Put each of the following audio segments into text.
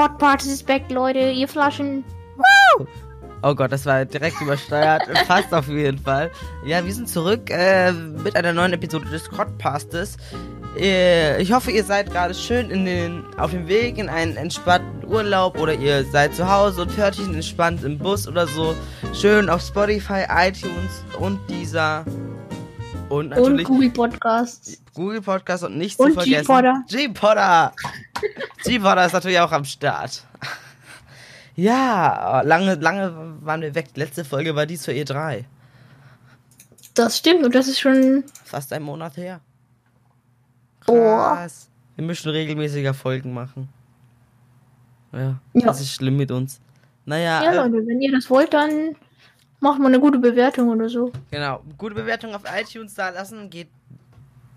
Discord Party ist back, Leute. Ihr Flaschen. Oh Gott, das war direkt übersteuert. Fast auf jeden Fall. Ja, wir sind zurück äh, mit einer neuen Episode des Codpastes. Äh, ich hoffe, ihr seid gerade schön in den, auf dem Weg in einen entspannten Urlaub oder ihr seid zu Hause und hört ihn entspannt im Bus oder so. Schön auf Spotify, iTunes und dieser. Und natürlich Und Google Podcasts. Google Podcast und nicht Und zu vergessen. G-Podder. G-Podder. G-Podder ist natürlich auch am Start. Ja, lange, lange waren wir weg. Letzte Folge war die zur E3. Das stimmt und das ist schon. Fast ein Monat her. Oh. Krass. Wir müssen regelmäßiger Folgen machen. Ja, Ja. das ist schlimm mit uns. Naja, Ja, äh, Leute, wenn ihr das wollt, dann macht mal eine gute Bewertung oder so. genau. Gute Bewertung auf iTunes da lassen geht.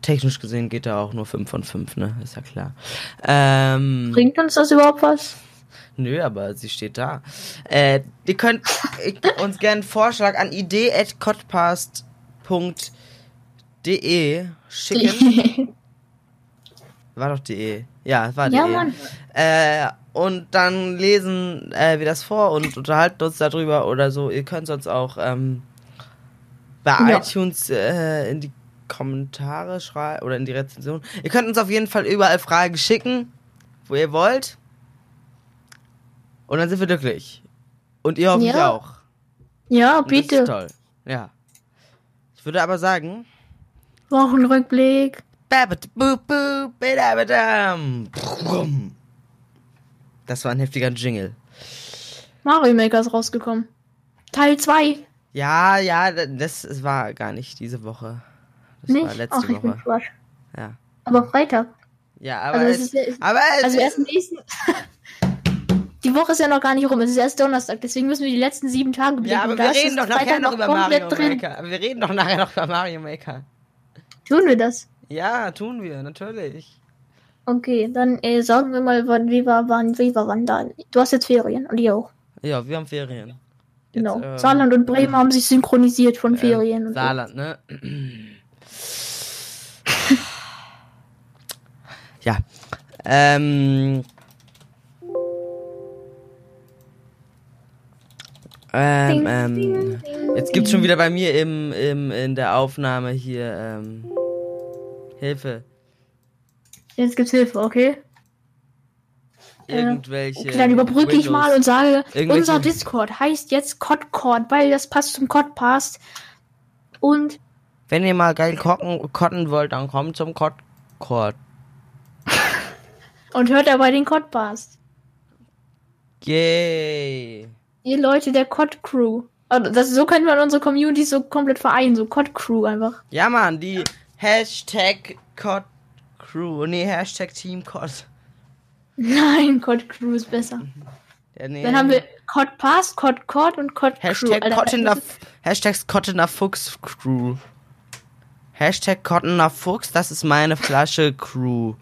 Technisch gesehen geht da auch nur 5 von 5, ne? Ist ja klar. Ähm, Bringt uns das überhaupt was? Nö, aber sie steht da. Äh, ihr könnt uns gerne einen Vorschlag an idee.codpast.de schicken. War doch de. Ja, war Ja, de. Mann. Äh, und dann lesen äh, wir das vor und unterhalten uns darüber oder so. Ihr könnt sonst auch ähm, bei Ja. iTunes äh, in die Kommentare schreiben oder in die Rezension. Ihr könnt uns auf jeden Fall überall Fragen schicken, wo ihr wollt. Und dann sind wir glücklich. Und ihr hoffentlich Ja. auch. ja, Und Das ist bitte. toll. Ja. Ich würde aber sagen, Wochenrückblick. Das war ein heftiger Jingle. Mario Maker ist rausgekommen. Teil 2. Ja, ja, das war gar nicht diese Woche. Das Nicht? war letzte Ach, ich bin Woche. Quatsch. Ja. Aber Freitag. Ja, aber Also, es ist, ist, aber es, also erst nächsten. Die Woche ist ja noch gar nicht rum. Es ist erst Donnerstag. Deswegen müssen wir die letzten sieben Tage bedenken. ja, aber wir reden doch nachher noch über Mario drin. Maker. Wir reden doch nachher noch über Mario Maker. Tun wir das? Ja, tun wir, natürlich. Okay, dann äh, sagen wir mal, wann wie war, wann, wie war, wann da. Du hast jetzt Ferien und ihr auch. Ja, wir haben Ferien. Jetzt, Genau. ähm, Saarland und Bremen haben sich synchronisiert von äh, Ferien. und so. Saarland, ne? ja. Ähm. Ähm, ähm, jetzt gibt's schon wieder bei mir im, im, in der Aufnahme hier, ähm, Hilfe. Jetzt gibt's Hilfe, okay? Irgendwelche. Okay, dann überbrücke ich Windows- mal und sage, unser Discord heißt jetzt Codcord, weil das passt zum Codpast. Und Wenn ihr mal geil kotten wollt, dann kommt zum Kott. Und hört dabei den Codpast. Yay. Ihr Leute der Cod Crew. Also das, so können wir unsere Community so komplett vereinen, so Cod Crew einfach. Ja, Mann, die Hashtag Cod Crew. Nee, Hashtag Team Cod. Nein, Cod Crew ist besser. Ja, nee. Dann haben wir Codpast, Codcord und Cod Crew. Hashtag Alter, Cottener, Hashtag Cottener Fuchs Crew. Hashtag Cottener Fuchs, das ist meine Flasche Crew.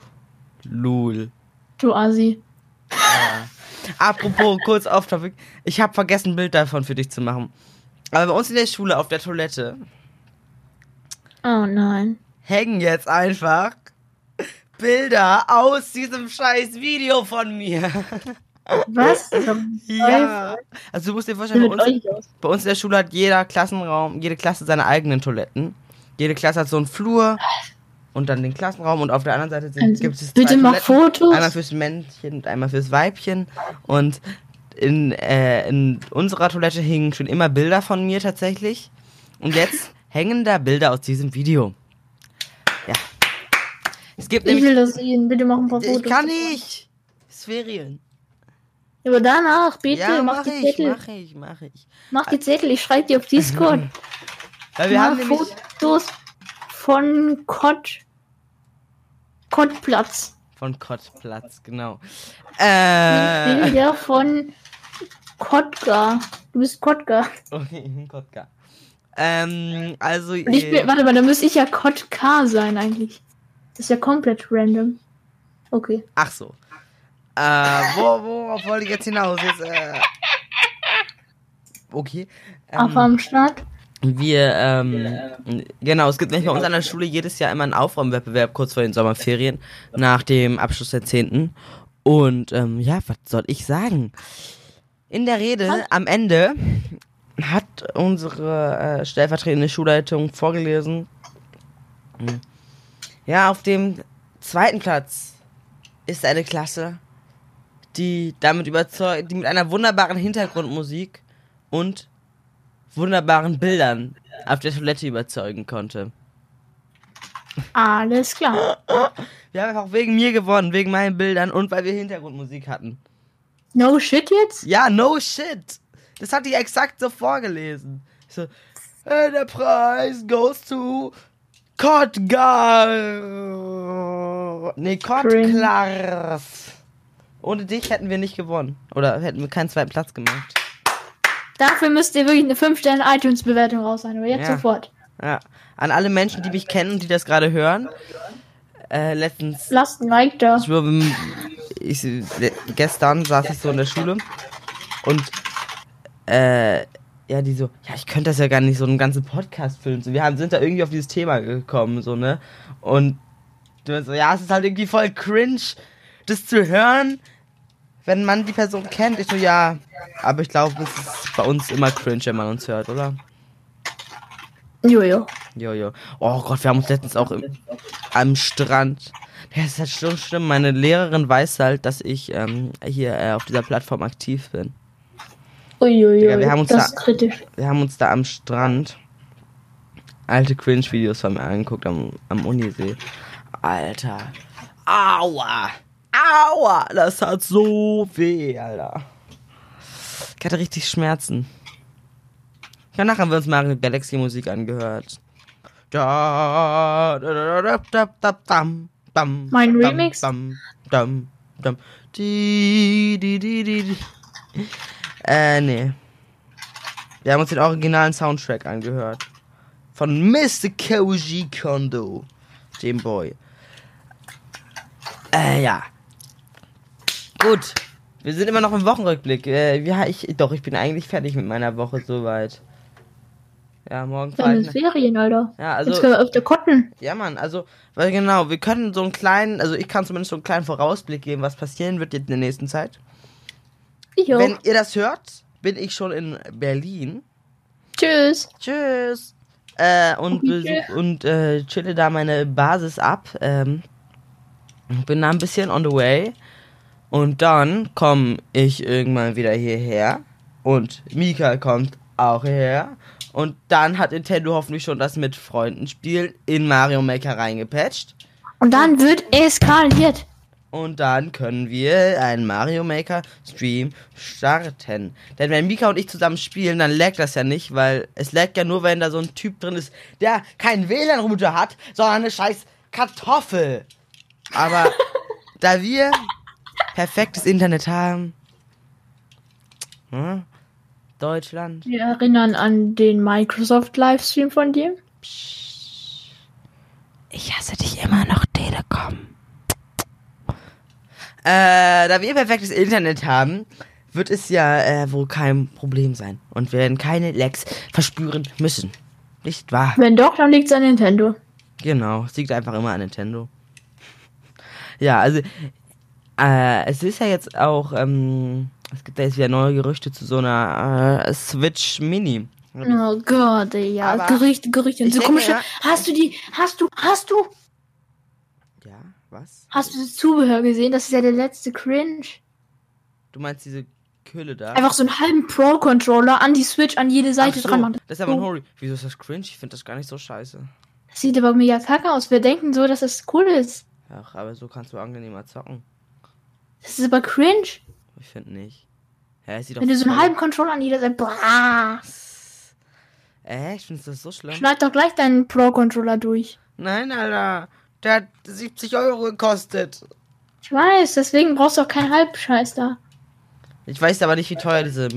Lul. Du Asi. Apropos, kurz auf Topic. Ich habe vergessen, ein Bild davon für dich zu machen. Aber bei uns in der Schule auf der Toilette Oh nein. hängen jetzt einfach Bilder aus diesem scheiß Video von mir. Was? Ja. Also du musst dir vorstellen, bei uns, bei uns in der Schule hat jeder Klassenraum, jede Klasse seine eigenen Toiletten. Jede Klasse hat so einen Flur und dann den Klassenraum und auf der anderen Seite sind, Also, gibt es bitte mach. Fotos. Einmal fürs Männchen und einmal fürs Weibchen. Und in, äh, in unserer Toilette hingen schon immer Bilder von mir tatsächlich. Und jetzt hängen da Bilder aus diesem Video. Ja. Es gibt Ich nämlich. will das sehen. Bitte mach ein paar Fotos. Ich kann nicht. Es ist Ferien. Aber danach, bitte, ja, mach mach die ich, Zettel. mach ich, mach ich. Mach die Zettel, ich schreibe die auf Discord. Weil wir Mach haben nämlich. Fotos von Kott. Kottplatz. Von Kottplatz, genau. Äh. Bilder von Kotka. Du bist Kotka. Okay, Kotka. Ähm, also. Und ich äh, bin, warte mal, da müsste ich ja Kotka sein eigentlich. Das ist ja komplett random. Okay. Ach so. Äh, wo, worauf wollte ich jetzt hinaus? Jetzt, äh, okay. Auf Ähm, am Start. Wir, ähm, genau, es gibt nämlich bei uns an der Schule jedes Jahr immer einen Aufräumwettbewerb kurz vor den Sommerferien, nach dem Abschluss der Zehnten. Und ähm, ja, was soll ich sagen? In der Rede am Ende hat unsere äh, stellvertretende Schulleitung vorgelesen. Ja, auf dem zweiten Platz ist eine Klasse, die damit überzeugt, die mit einer wunderbaren Hintergrundmusik und wunderbaren Bildern auf der Toilette überzeugen konnte. Alles klar. Wir haben einfach wegen mir gewonnen, wegen meinen Bildern und weil wir Hintergrundmusik hatten. No shit jetzt? Ja, no shit. Das hat die exakt so vorgelesen. Ich so, äh, der Preis goes to Kotgar. Nee, Kotklars. Ohne dich hätten wir nicht gewonnen. Oder hätten wir keinen zweiten Platz gemacht. Dafür müsst ihr wirklich eine 5-Sterne-iTunes-Bewertung raus sein, aber jetzt Ja. sofort. Ja. An alle Menschen, die mich kennen und die das gerade hören. Äh, letztens Lasst ein Like da. Ich ich, gestern saß ich so in der Schule und äh, ja, die so, ja, ich könnte das ja gar nicht so einen ganzen Podcast füllen. So, wir haben, sind da irgendwie auf dieses Thema gekommen, so, ne? Und du so, ja, es ist halt irgendwie voll cringe, das zu hören, wenn man die Person kennt. Ich so, ja, aber ich glaube, es ist bei uns immer cringe, wenn man uns hört, oder? Jojo. Jojo. Oh Gott, wir haben uns letztens auch im, am Strand. Ja, das ist halt so schlimm. Meine Lehrerin weiß halt, dass ich ähm, hier äh, auf dieser Plattform aktiv bin. Uiuiui. Digga, wir haben uns das da- ist kritisch. Wir haben uns da am Strand alte Cringe-Videos von mir angeguckt am, am Unisee. Alter. Aua. Aua. Das hat so weh, Alter. Ich hatte richtig Schmerzen. Danach haben wir uns Mario Galaxy Musik angehört. Mein Remix? Äh, nee. Wir haben uns den originalen Soundtrack angehört. Von Mr. Koji Kondo. Dem Boy. Äh, ja. Gut. Wir sind immer noch im Wochenrückblick. Äh, ja, ich, doch, ich bin eigentlich fertig mit meiner Woche soweit. Ja, morgen Deine. Ferien, Alter. Ja, Jetzt also, können wir öfter kotten. ja, Mann, also, weil genau, wir können so einen kleinen, also ich kann zumindest so einen kleinen Vorausblick geben, was passieren wird jetzt in der nächsten Zeit. Ich auch. Wenn ihr das hört, bin ich schon in Berlin. Tschüss. Tschüss. Äh, und, Okay. und äh, chille da meine Basis ab. Ähm, bin da ein bisschen on the way. Und dann komme ich irgendwann wieder hierher. Und Mika kommt auch hierher. Und dann hat Nintendo hoffentlich schon das mit Freunden spielen in Mario Maker reingepatcht. Und dann wird eskaliert. Und dann können wir einen Mario Maker Stream starten. Denn wenn Mika und ich zusammen spielen, dann laggt das ja nicht, weil es laggt ja nur, wenn da so ein Typ drin ist, der keinen WLAN-Router hat, sondern eine scheiß Kartoffel. Aber da wir perfektes Internet haben, hm, Deutschland, Wir erinnern an den Microsoft-Livestream von dir. Ich hasse dich immer noch, Telekom. Äh, da wir perfektes Internet haben, wird es ja äh, wohl kein Problem sein. Und wir werden keine Lags verspüren müssen. Nicht wahr? Wenn doch, dann liegt's an Nintendo. Genau, es liegt einfach immer an Nintendo. Ja, also, äh, es ist ja jetzt auch, ähm, es gibt ja jetzt wieder neue Gerüchte zu so einer äh, Switch Mini. Oh Gott, ey, ja. Aber Gerüchte, Gerüchte. Und so komische. ja- Hast du die, hast du, hast du, Ja, was? hast du das Zubehör gesehen? Das ist ja der letzte Cringe. Du meinst diese Kühle da? Einfach so einen halben Pro-Controller an die Switch an jede Seite so, dran machen. Das ist aber ein So. Hori. Wieso ist das cringe? Ich finde das gar nicht so scheiße. Das sieht aber mega kacke aus. Wir denken so, dass das cool ist. Ach, aber so kannst du angenehmer zocken. Das ist aber cringe. Ich finde nicht. Hä, doch Wenn du so einen halben Controller an jeder Seite. Boah, Äh, ich finde das so schlimm. schneid doch gleich deinen Pro-Controller durch. Nein, Alter. Der hat 70 Euro gekostet. Ich weiß, deswegen brauchst du auch keinen Halbscheiß da. Ich weiß aber nicht, wie teuer diese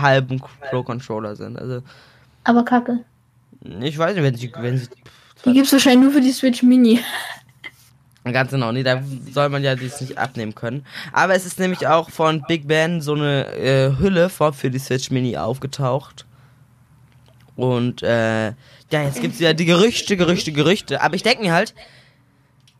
halben Pro-Controller sind. Also, Aber kacke. ich weiß nicht, wenn sie, wenn sie Die gibt's wahrscheinlich nur für die Switch Mini. Ganz genau, nee, da soll man ja dies nicht abnehmen können. Aber es ist nämlich auch von Big Ben so eine äh, Hülle vor für die Switch Mini aufgetaucht. Und äh, ja, jetzt gibt's ja die Gerüchte, Gerüchte, Gerüchte. Aber ich denke mir halt,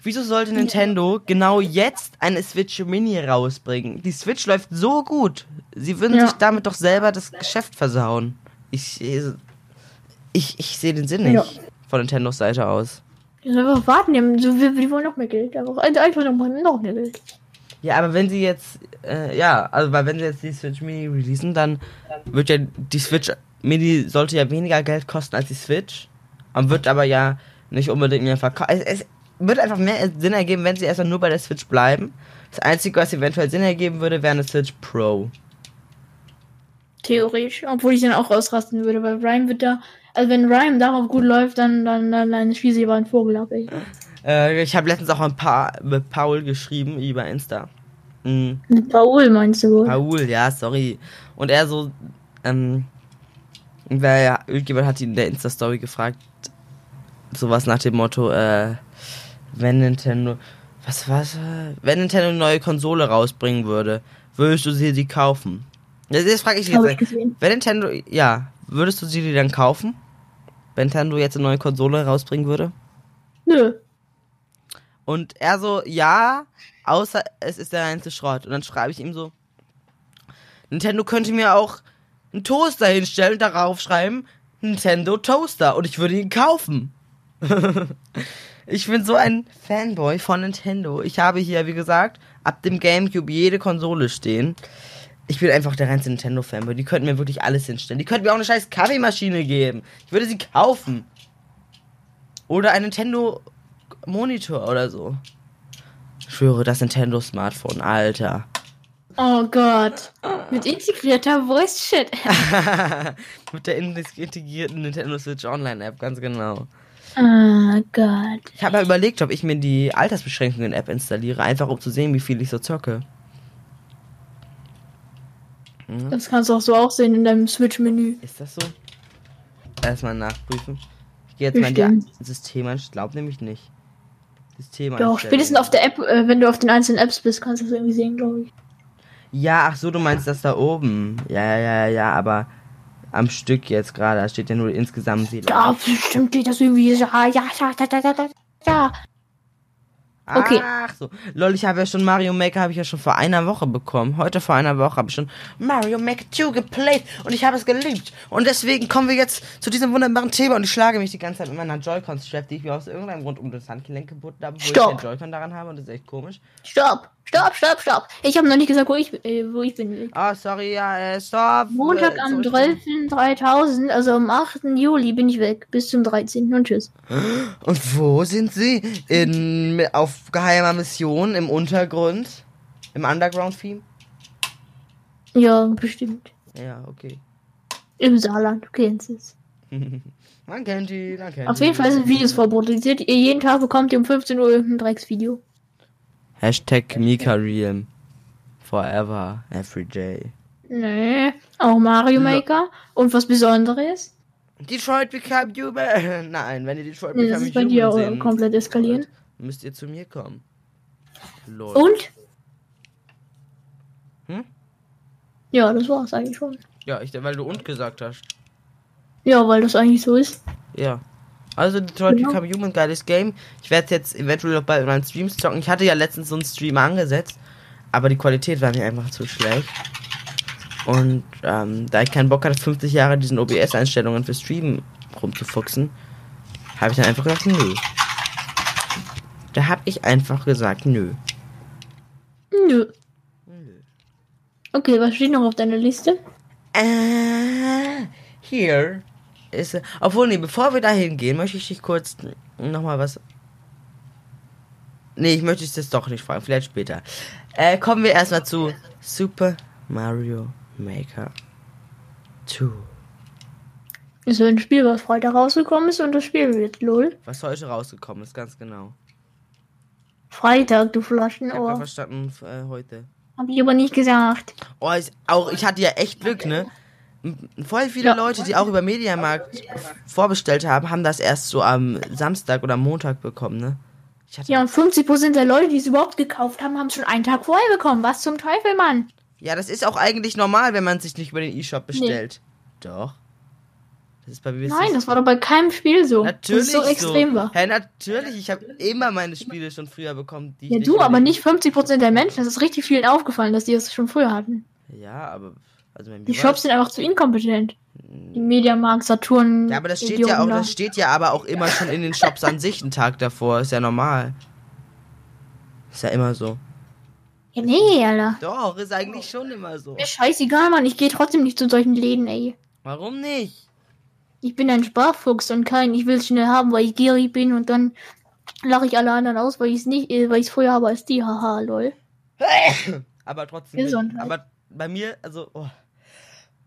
Wieso sollte Nintendo genau jetzt eine Switch Mini rausbringen? Die Switch läuft so gut. Sie würden Ja. sich damit doch selber das Geschäft versauen. Ich, ich, ich sehe den Sinn nicht Ja. von Nintendos Seite aus. Die sollen einfach warten, die, haben, so, wir, die wollen noch mehr Geld. Einfach, einfach noch, noch mehr Geld. Ja, aber wenn sie jetzt, äh, ja, also weil wenn sie jetzt die Switch Mini releasen, dann wird ja die Switch Mini sollte ja weniger Geld kosten als die Switch. Und wird aber ja nicht unbedingt mehr verkauft. Es, es wird einfach mehr Sinn ergeben, wenn sie erstmal nur bei der Switch bleiben. Das Einzige, was eventuell Sinn ergeben würde, wäre eine Switch Pro. Theoretisch. Obwohl ich dann auch ausrasten würde, weil Ryan wird da. Also wenn Ryan darauf gut läuft, dann, dann, dann, dann schieße ich aber einen Vogel ab, ey. Äh, ich habe letztens auch ein paar mit Paul geschrieben über Insta. Mhm. Mit Paul meinst du wohl? Paul, ja, sorry. Und er so, ähm, wer ja, irgendjemand hat ihn in der Insta-Story gefragt, sowas nach dem Motto, äh, wenn Nintendo, was war's, äh, wenn Nintendo eine neue Konsole rausbringen würde, würdest du sie die kaufen? Das, das frage ich ich jetzt. gesehen. Wenn Nintendo, ja, würdest du sie die dann kaufen? Wenn Nintendo jetzt eine neue Konsole rausbringen würde? Nö. Und er so, ja, außer es ist der reinste Schrott. Und dann schreibe ich ihm so, Nintendo könnte mir auch einen Toaster hinstellen und darauf schreiben, Nintendo Toaster. Und ich würde ihn kaufen. ich bin so ein Fanboy von Nintendo. Ich habe hier, wie gesagt, ab dem Gamecube jede Konsole stehen. Ich bin einfach der reinste Nintendo-Fanboy. Die könnten mir wirklich alles hinstellen. Die könnten mir auch eine scheiß Kaffeemaschine geben. Ich würde sie kaufen. Oder ein Nintendo Monitor oder so. Ich schwöre, das Nintendo Smartphone, Alter. Oh Gott. Mit integrierter Voice Shit. Mit der integrierten Nintendo Switch Online App, ganz genau. Oh Gott. Ich habe mal überlegt, ob ich mir die Altersbeschränkungen App installiere, einfach um zu sehen, wie viel ich so zocke. Das kannst du auch so auch sehen in deinem Switch-Menü. Ist das so? Erstmal nachprüfen. Ich gehe jetzt mal in Bestimmt. die Systeme, ich glaube nämlich nicht. Systeme Doch, spätestens auf der App, äh, wenn du auf den einzelnen Apps bist, kannst du das irgendwie sehen, glaube ich. Ja, ach so, du meinst das da oben. Ja, ja, ja, ja, aber am Stück jetzt gerade, da steht ja nur insgesamt Ja, bestimmt geht das irgendwie. Ja, ja, ja, ja, ja, ja, ja. Okay. Ach so. Lol, ich habe ja schon Mario Maker habe ich ja schon vor einer Woche bekommen. Heute vor einer Woche habe ich schon Mario Maker 2 geplayt und ich habe es geliebt. Und deswegen kommen wir jetzt zu diesem wunderbaren Thema und ich schlage mich die ganze Zeit mit meiner Joy-Con-Strap, die ich mir aus irgendeinem Grund um das Handgelenk gebunden habe, wo Stopp. ich den Joy-Con daran habe und das ist echt komisch. Stopp, stopp, stopp, stopp. Ich habe noch nicht gesagt, wo ich, äh, wo ich bin. Ah, sorry, ja, äh, stopp. Montag Äh, am zurück- 12.3000, also am 8. Juli bin ich weg. Bis zum 13. und tschüss. Und wo sind sie? In, auf geheimer Mission im Untergrund? Im Underground-Theme? Ja, bestimmt. Ja, okay. Im Saarland, du kennst es. Man kennt die, man kennt Auf jeden Fall sind Videos vorproduziert. Ihr jeden Tag bekommt ihr um 15 Uhr irgendein Drecksvideo. Hashtag Mika Real. Forever, every day. Nee, auch Mario. Maker. Und was Besonderes? Detroit Become Human. Nein, wenn ihr Detroit Nee, das Become ist bei dir Human sehen komplett eskalieren. müsst ihr zu mir kommen. Lol. Und? Hm? Ja, das war's eigentlich schon. Ja, ich, weil du und gesagt hast. Ja, weil das eigentlich so ist. Ja. Also Detroit Genau. Become Human, geiles Game. Ich werde jetzt eventuell noch bald in meinen Streams zocken. Ich hatte ja letztens so einen Stream angesetzt, aber die Qualität war mir einfach zu schlecht. Und ähm, da ich keinen Bock hatte, 50 Jahre diesen OBS-Einstellungen für Streamen rumzufuchsen, habe ich dann einfach gesagt, nö. Da habe ich einfach gesagt, nö. Nö. Okay, was steht noch auf deiner Liste? Äh, hier ist. Obwohl, nee, bevor wir da hingehen, möchte ich dich kurz nochmal was. Nee, ich möchte dich das doch nicht fragen, vielleicht später. Äh, kommen wir erstmal zu Super Mario Maker 2. Ist so ein Spiel, was Freitag rausgekommen ist und das Spiel wird lol. Was heute rausgekommen ist, ganz genau. Freitag, du Ich habe Flaschenohr. verstanden, äh, heute. Hab ich aber nicht gesagt. Oh, ich, auch, ich hatte ja echt Glück, ne? Voll viele Ja. Leute, die auch über Mediamarkt vorbestellt haben, haben das erst so am Samstag oder Montag bekommen, ne? Ja, und 50% der Leute, die es überhaupt gekauft haben, haben es schon einen Tag vorher bekommen. Was zum Teufel, Mann? Ja, das ist auch eigentlich normal, wenn man sich nicht über den E-Shop bestellt. Doch. Das Nein, das war doch bei keinem Spiel so. natürlich so extrem war. Hä, natürlich, ich habe immer meine Spiele schon früher bekommen. Ja, du, aber nicht 50% der Menschen. Das ist richtig vielen aufgefallen, dass die das schon früher hatten. Ja, aber also Die Shops sind einfach zu inkompetent. Die Mediamarkt, Saturn. Ja, aber das steht Idioten ja auch, da. das steht ja aber auch immer schon in den Shops an sich einen Tag davor. Ist ja normal. Ist ja immer so. Ja, nee, Alter. Doch, ist eigentlich schon immer so. Mir scheißegal, Mann. Ich gehe trotzdem nicht zu solchen Läden, ey. Warum nicht? Ich bin ein Sparfuchs und kein, ich will es schnell haben, weil ich gierig bin und dann lache ich alle anderen aus, weil ich es nicht, äh, weil ich es früher habe als die. Haha, lol. Aber trotzdem. Gesundheit. Aber bei mir, also. Oh,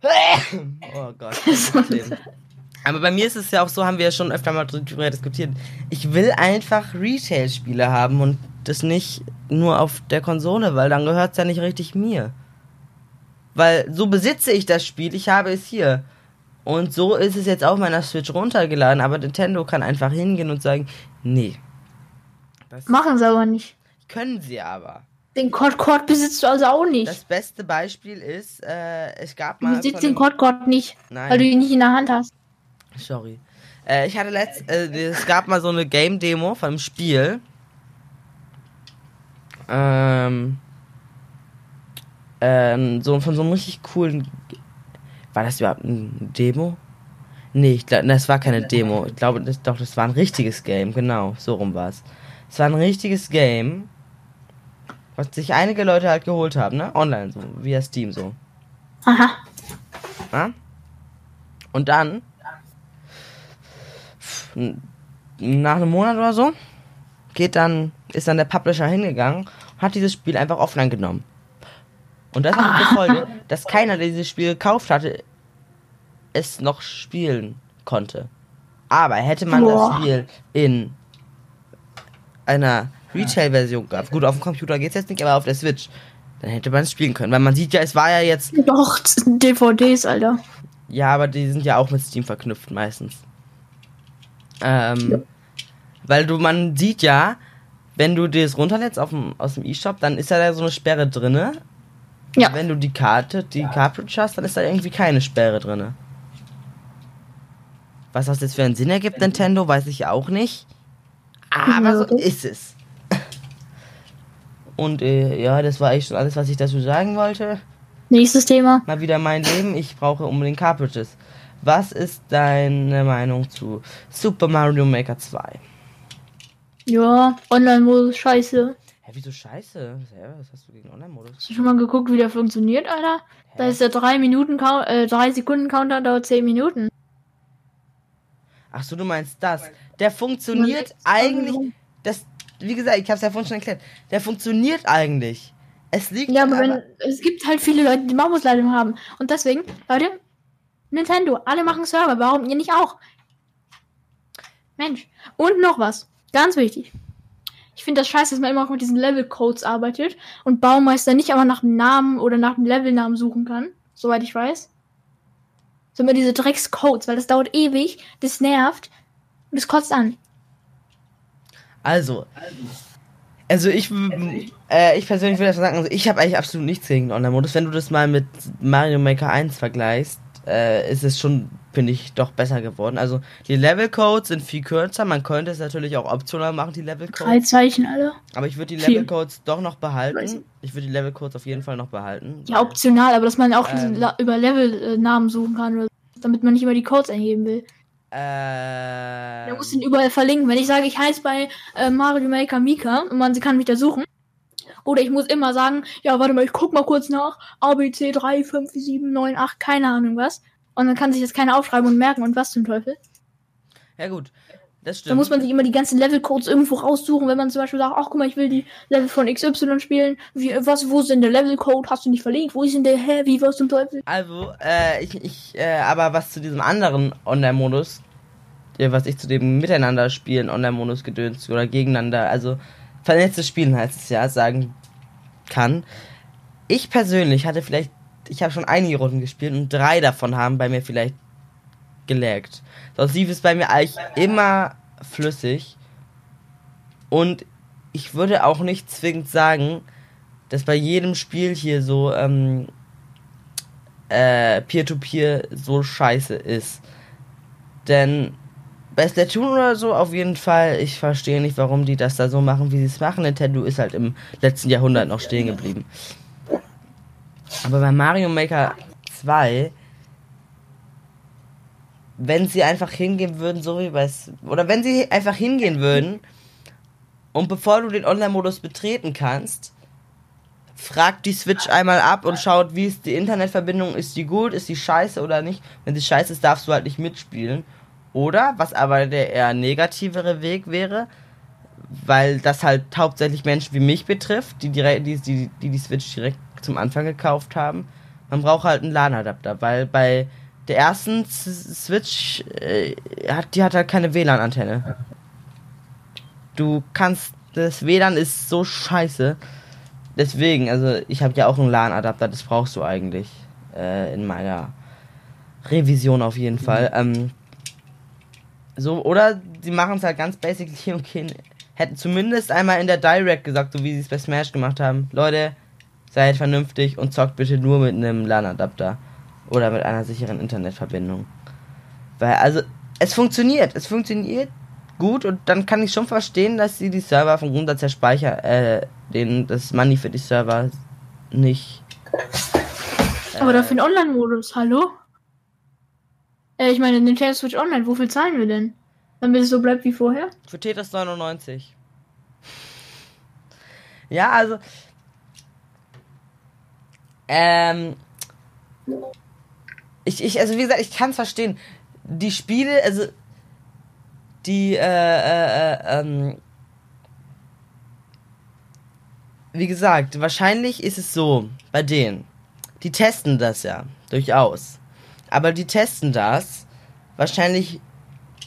oh Gott. Aber bei mir ist es ja auch so, haben wir ja schon öfter mal drüber diskutiert. Ich will einfach Retail-Spiele haben und das nicht nur auf der Konsole, weil dann gehört es ja nicht richtig mir. Weil so besitze ich das Spiel, ich habe es hier. Und so ist es jetzt auf meiner Switch runtergeladen, aber Nintendo kann einfach hingehen und sagen, nee. Das Machen sie aber nicht. können sie aber. Den Code besitzt du also auch nicht. Das beste Beispiel ist, äh, es gab du mal. besitzt von den einem- Code nicht, Nein. weil du ihn nicht in der Hand hast. Sorry. Äh, ich hatte letzt, äh, es gab mal so eine Game-Demo von einem Spiel. Ähm, ähm, so von so einem richtig coolen. War das überhaupt ein Demo? Nee, ich glaube, das war keine Demo. Ich glaube, das, doch, das war ein richtiges Game. Genau, so rum war es. Es war ein richtiges Game, was sich einige Leute halt geholt haben, ne? Online, so, via Steam, so. Aha. Ja? Und dann, nach einem Monat oder so, geht dann, ist dann der Publisher hingegangen und hat dieses Spiel einfach offline genommen. Und das hat die Folge, dass keiner, der dieses Spiel gekauft hatte, es noch spielen konnte. Aber hätte man Boah. das Spiel in einer Retail-Version gehabt, gut, auf dem Computer geht's jetzt nicht, aber auf der Switch, dann hätte man es spielen können. Weil man sieht ja, es war ja jetzt Doch, das sind DVDs, Alter. ja, aber die sind ja auch mit Steam verknüpft meistens. Ähm, Weil du, man sieht ja, wenn du das runterlädst auf dem, aus dem E-Shop, dann ist ja da so eine Sperre drinne. Ja. Wenn du die Karte, die Cartridge hast, dann ist da irgendwie keine Sperre drinne. Was das jetzt für einen Sinn ergibt, Nintendo, weiß ich auch nicht. Aber so ist es. Und äh, ja, das war eigentlich schon alles, was ich dazu sagen wollte. Nächstes Thema. Mal wieder mein Leben, ich brauche unbedingt Cartridges. Was ist deine Meinung zu Super Mario Maker 2? Ja, Online-Modus, scheiße. Hä, wieso scheiße? Was hast du gegen Online-Modus? Hast du schon mal geguckt, wie der funktioniert, Alter? Da Hä? ist der 3 Minuten Count, äh, 3 Sekunden Counter dauert 10 Minuten. Ach so, du meinst das. Der funktioniert eigentlich. Das, wie gesagt, ich hab's ja vorhin schon erklärt. Der funktioniert eigentlich. Es liegt Ja, aber wenn, es gibt halt viele Leute, die Mamusleitung haben. Und deswegen, Leute, Nintendo, alle machen Server, warum ihr nicht auch? Mensch. Und noch was. Ganz wichtig. Ich finde das scheiße, dass man immer auch mit diesen Level-Codes arbeitet und Baumeister nicht aber nach dem Namen oder nach dem Levelnamen suchen kann. Soweit ich weiß. So immer diese Dreckscodes, weil das dauert ewig, das nervt und es kotzt an. Also. Also ich, w- äh, ich persönlich würde sagen, also ich habe eigentlich absolut nichts gegen den Online-Modus. Wenn du das mal mit Mario Maker 1 vergleichst, äh, ist es schon, finde ich, doch besser geworden. Also die Level-Codes sind viel kürzer. Man könnte es natürlich auch optional machen, die Drei Level-Codes. Zeichen, Alter. Aber ich würde die. Level-Codes doch noch behalten. Ich würde die Level-Codes auf jeden Fall noch behalten. Ja, optional, aber dass man auch Ähm. Über Level-Namen suchen kann, damit man nicht immer die Codes eingeben will. Äh, Der muss den überall verlinken. Wenn ich sage, ich heiße bei äh, Mario Maker Mika und man kann mich da suchen. Oder ich muss immer sagen, ja, warte mal, ich guck mal kurz nach. ABC 3, 5, 7, 9, 8, keine Ahnung was. Und dann kann sich das keiner aufschreiben und merken und was zum Teufel. ja gut, das stimmt. Da muss man sich immer die ganzen Level-Codes irgendwo raussuchen, wenn man zum Beispiel sagt, ach guck mal, ich will die Level von XY spielen. Wie, was, wo ist denn der Level-Code? Hast du nicht verlinkt? Wo ist denn der, hä, wie, was zum Teufel? Also, äh, ich, ich, äh, aber was zu diesem anderen Online-Modus, was ich zu dem Miteinander spielen Online-Modus gedöns oder gegeneinander, also vernetztes Spielen heißt es ja, sagen kann. Ich persönlich hatte vielleicht, ich habe schon einige Runden gespielt und drei davon haben bei mir vielleicht gelaggt. Sonst lief es bei mir eigentlich immer flüssig. Und ich würde auch nicht zwingend sagen, dass bei jedem Spiel hier so, ähm, äh, Peer-to-Peer so scheiße ist. Denn bei Splatoon oder so auf jeden Fall, ich verstehe nicht, warum die das da so machen, wie sie es machen. Nintendo ist halt im letzten Jahrhundert noch stehen geblieben. Aber bei Mario Maker 2, wenn sie einfach hingehen würden, so wie bei... Oder wenn sie einfach hingehen würden und bevor du den Online-Modus betreten kannst, fragt die Switch einmal ab und schaut, wie ist die Internetverbindung, ist die gut, ist die scheiße oder nicht. Wenn sie scheiße ist, darfst du halt nicht mitspielen. Oder, was aber der eher negativere Weg wäre, weil das halt hauptsächlich Menschen wie mich betrifft, die direkt, die, die, die, die Switch direkt zum Anfang gekauft haben. Man braucht halt einen LAN-Adapter, weil bei der ersten Switch, äh, hat, die hat halt keine WLAN-Antenne. Du kannst, das WLAN ist so scheiße. Deswegen, also ich habe ja auch einen LAN-Adapter, das brauchst du eigentlich äh, in meiner Revision auf jeden Fall. Ähm, so, oder sie machen es halt ganz basically und gehen, hätten zumindest einmal in der Direct gesagt, so wie sie es bei Smash gemacht haben. Leute, seid vernünftig und zockt bitte nur mit einem LAN-Adapter. Oder mit einer sicheren Internetverbindung. Weil, also, es funktioniert. Es funktioniert gut und dann kann ich schon verstehen, dass sie die Server vom Grundsatz her speichern, äh, den, das Money für die Server nicht. Aber dafür ein Online-Modus, hallo? Äh, ich meine, Nintendo Switch Online, wofür zahlen wir denn? Damit es so bleibt wie vorher? Für Tetris 99. Ja, also. Ähm. Ich, ich, also wie gesagt, ich kann es verstehen. Die Spiele, also die, äh, äh, äh, ähm, wie gesagt, wahrscheinlich ist es so, bei denen, die testen das ja, durchaus. Aber die testen das wahrscheinlich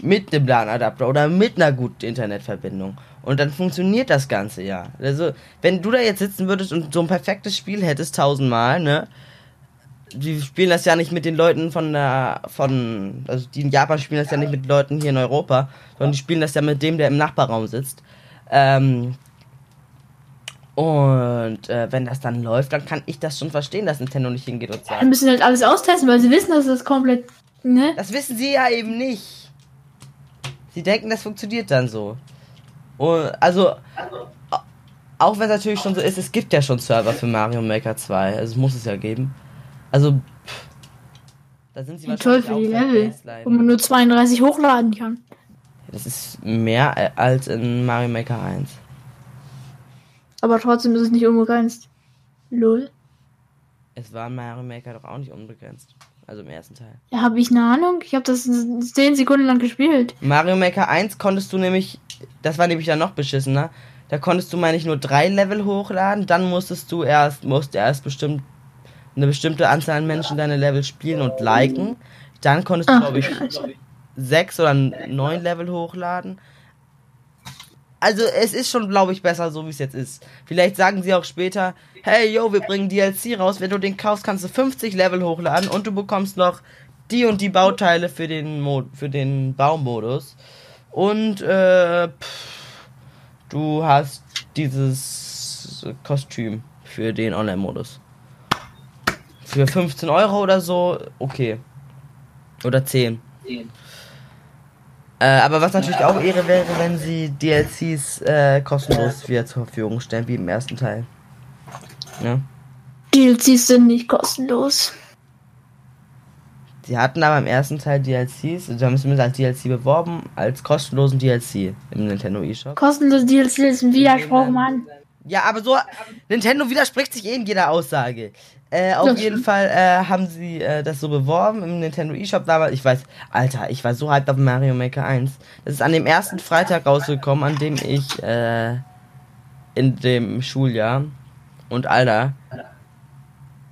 mit einem LAN-Adapter oder mit einer guten Internetverbindung. Und dann funktioniert das Ganze ja. Also, wenn du da jetzt sitzen würdest und so ein perfektes Spiel hättest, tausendmal, ne? die spielen das ja nicht mit den Leuten von der, von, also die in Japan spielen das ja nicht mit Leuten hier in Europa, sondern die spielen das ja mit dem, der im Nachbarraum sitzt. Ähm, und äh, wenn das dann läuft, dann kann ich das schon verstehen, dass Nintendo nicht hingeht und sagt. Dann müssen halt alles austesten, weil sie wissen, dass das komplett, ne? Das wissen sie ja eben nicht. Sie denken, das funktioniert dann so. Und, also, auch wenn es natürlich schon so ist, es gibt ja schon Server für Mario Maker 2, also es muss es ja geben. Also, pff, da sind sie ja, wahrscheinlich toll für die Level, wo man nur 32 hochladen kann. Das ist mehr als in Mario Maker 1. Aber trotzdem ist es nicht unbegrenzt. Lol. Es war Mario Maker doch auch nicht unbegrenzt. Also im ersten Teil. Ja, habe ich eine Ahnung? Ich habe das 10 Sekunden lang gespielt. Mario Maker 1 konntest du nämlich, das war nämlich dann noch beschissener, da konntest du, meine ich, nur drei Level hochladen, dann musstest du erst, musst erst bestimmt eine bestimmte Anzahl an Menschen deine Level spielen und liken. Dann konntest du, glaube ich, sechs oder neun Level hochladen. Also es ist schon, glaube ich, besser, so wie es jetzt ist. Vielleicht sagen sie auch später, hey, yo, wir bringen DLC raus. Wenn du den kaufst, kannst du 50 Level hochladen und du bekommst noch die und die Bauteile für den, Mod für den Baumodus. Und äh, pff, du hast dieses Kostüm für den Online-Modus. Für 15 Euro oder so, okay. Oder 10. 10. Äh, aber was natürlich auch Ehre wäre, wenn sie DLCs äh, kostenlos wieder zur Verfügung stellen, wie im ersten Teil. Ja. DLCs sind nicht kostenlos. Sie hatten aber im ersten Teil DLCs, sie haben es zumindest als DLC beworben, als kostenlosen DLC im Nintendo eShop. Kostenlose DLC ist ein Widerspruch, Mann. Ja, aber so, Nintendo widerspricht sich eh in jeder Aussage. Äh, auf jeden stimmt. Fall äh, haben sie äh, das so beworben im Nintendo eShop damals. Ich weiß, Alter, ich war so hyped auf Mario Maker 1. Das ist an dem ersten Freitag rausgekommen, an dem ich äh, in dem Schuljahr. Und Alter,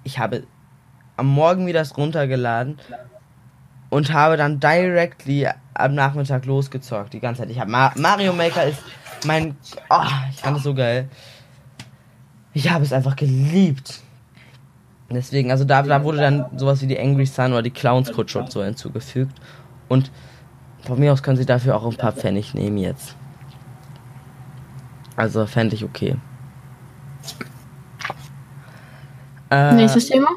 ich habe am Morgen wieder das runtergeladen und habe dann directly am Nachmittag losgezockt, die ganze Zeit. Ich habe Ma Mario Maker ist mein, oh, ich fand es so geil. Ich habe es einfach geliebt. Deswegen, also da, da wurde dann sowas wie die Angry Sun oder die Clowns Kutsche und so hinzugefügt. Und von mir aus können sie dafür auch ein paar Pfennig nehmen jetzt. Also fände ich okay. Äh, nächstes Thema?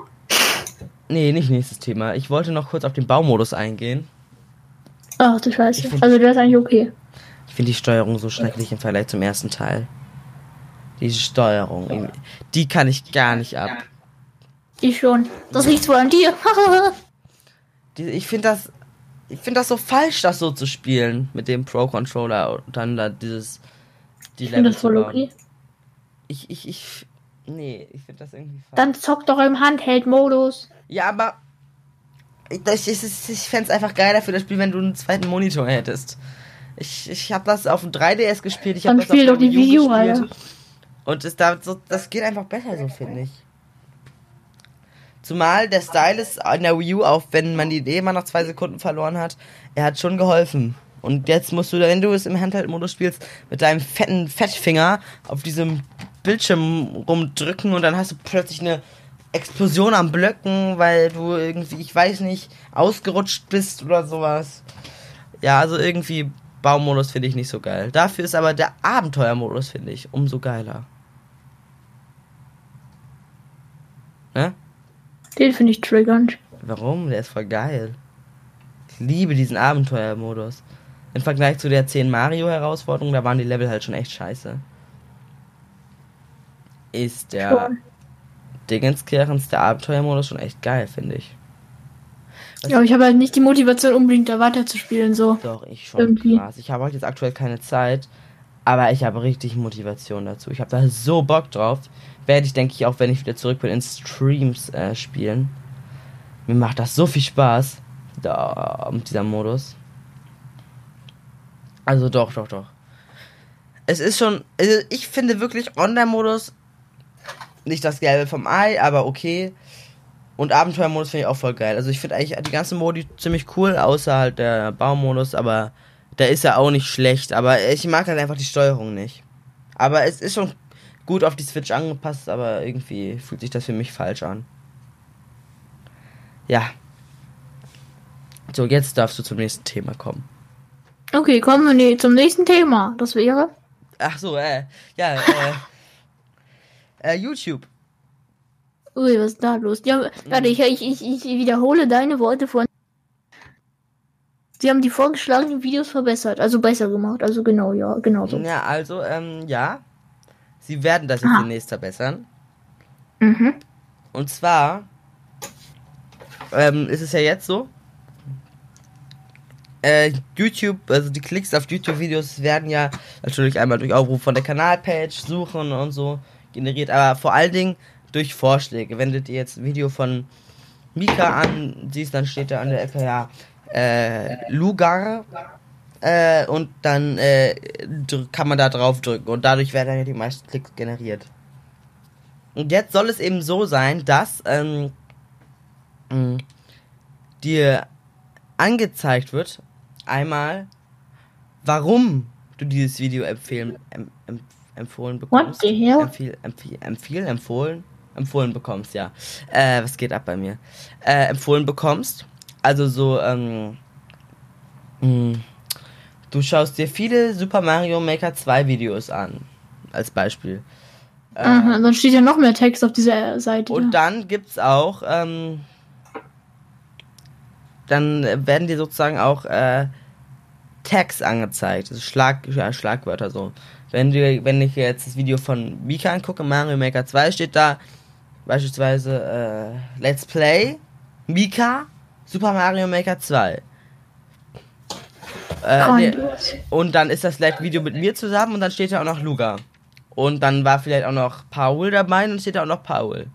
Nee, nicht nächstes Thema. Ich wollte noch kurz auf den Baumodus eingehen. Ach du Scheiße. Find- Also der ist eigentlich okay. Ich finde die Steuerung so schrecklich im Vergleich zum ersten Teil. Diese Steuerung, die kann ich gar nicht ab. Ich schon. Das liegt wohl an dir. Die, ich finde das, ich finde das so falsch, das so zu spielen mit dem Pro Controller und dann da dieses, die ich finde das voll okay. Ich, ich, ich, nee, ich finde das irgendwie falsch. Dann zock doch im Handheld-Modus. Ja, aber ich, ich, ich, ich fände es einfach geiler für das Spiel, wenn du einen zweiten Monitor hättest. Ich, ich habe das auf dem 3DS gespielt, ich habe Dann das auf spiel doch die Wii U. Alter. Und es da, so, das geht einfach besser so, finde ich. Zumal der Style ist in der Wii U, auch wenn man die Idee immer nach zwei Sekunden verloren hat, er hat schon geholfen. Und jetzt musst du, wenn du es im Handheld-Modus spielst, mit deinem fetten Fettfinger auf diesem Bildschirm rumdrücken und dann hast du plötzlich eine Explosion am Blöcken, weil du irgendwie, ich weiß nicht, ausgerutscht bist oder sowas. Ja, also irgendwie Baumodus finde ich nicht so geil. Dafür ist aber der Abenteuermodus, finde ich, umso geiler. Ne? Den finde ich triggernd. Warum? Der ist voll geil. Ich liebe diesen Abenteuermodus. Im Vergleich zu der 10 Mario-Herausforderung, da waren die Level halt schon echt scheiße. Ist der Schon. Dingenskirchens, der Abenteuermodus schon echt geil, finde ich. Ja, aber ich habe halt nicht die Motivation, unbedingt da weiterzuspielen. So. Doch, ich schon Irgendwie. krass. Ich habe halt jetzt aktuell keine Zeit, aber ich habe richtig Motivation dazu. Ich habe da so Bock drauf. Werde ich, denke ich, auch wenn ich wieder zurück bin, in Streams äh, spielen. Mir macht das so viel Spaß, da mit dieser Modus. Also doch, doch, doch. Es ist schon, also ich finde wirklich Online-Modus nicht das Gelbe vom Ei, aber okay. Und Abenteuermodus finde ich auch voll geil. Also ich finde eigentlich die ganzen Modi ziemlich cool, außer halt der Baumodus, aber der ist ja auch nicht schlecht. Aber ich mag halt einfach die Steuerung nicht. Aber es ist schon gut auf die Switch angepasst, aber irgendwie fühlt sich das für mich falsch an. Ja. So, jetzt darfst du zum nächsten Thema kommen. Okay, kommen wir zum nächsten Thema. Das wäre. Ach so, äh, ja, äh, äh, YouTube. Ui, was ist da los? Ja, warte, ich, ich, ich, ich wiederhole deine Worte von. Sie haben die vorgeschlagenen Videos verbessert, also besser gemacht. Also genau, ja, genau so. Ja, also, ähm, ja. Sie werden das jetzt Ah. demnächst verbessern. Mhm. Und zwar ähm, ist es ja jetzt so. Äh, YouTube, also die Klicks auf YouTube-Videos werden ja natürlich einmal durch Aufruf von der Kanalpage, Suchen und so generiert, aber vor allen Dingen durch Vorschläge. Wenn du dir jetzt ein Video von Mika an siehst, dann steht da an der Ecke ja äh, Lugar äh, und dann äh, kann man da drauf drücken und dadurch werden dann ja die meisten Klicks generiert. Und jetzt soll es eben so sein, dass ähm, mh, dir angezeigt wird, einmal, warum du dieses Video empfehlen, em, em, empfohlen bekommst. What the hell? Empfehl, empfehl, empfehlen, empfohlen, empfohlen bekommst, ja. Äh, was geht ab bei mir? Äh, empfohlen bekommst. Also so, ähm, mh, du schaust dir viele Super Mario Maker 2 Videos an. Als Beispiel. Äh, Aha, dann steht ja noch mehr Text auf dieser Seite. und ja. dann gibt's auch, ähm, dann äh, werden dir sozusagen auch äh, Tags angezeigt, also Schlag, ja, Schlagwörter so. Wenn du, wenn ich jetzt das Video von Mika angucke, Mario Maker 2, steht da beispielsweise äh, Let's Play Mika Super Mario Maker 2. Äh, nee, Grandios. und dann ist das vielleicht Video mit mir zusammen und dann steht da auch noch Luga. Und dann war vielleicht auch noch Paul dabei und dann steht da auch noch Paul.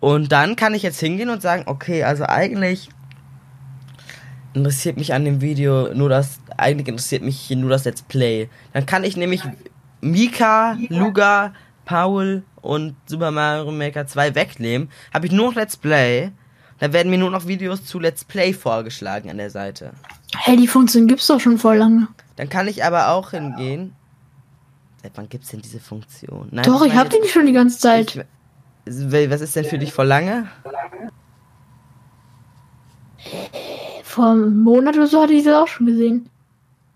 Und dann kann ich jetzt hingehen und sagen, okay, also eigentlich interessiert mich an dem Video nur das, eigentlich interessiert mich hier nur das Let's Play. Dann kann ich nämlich Mika, Luga, Paul und Super Mario Maker 2 wegnehmen. Habe ich nur noch Let's Play. Da werden mir nur noch Videos zu Let's Play vorgeschlagen an der Seite. Hey, die Funktion gibt's doch schon voll lange. Dann kann ich aber auch hingehen. Seit wann gibt's denn diese Funktion? Nein, doch, ich meine hab die nicht schon die ganze Zeit. ich- Was ist denn für dich vor lange? Vor einem Monat oder so hatte ich das auch schon gesehen.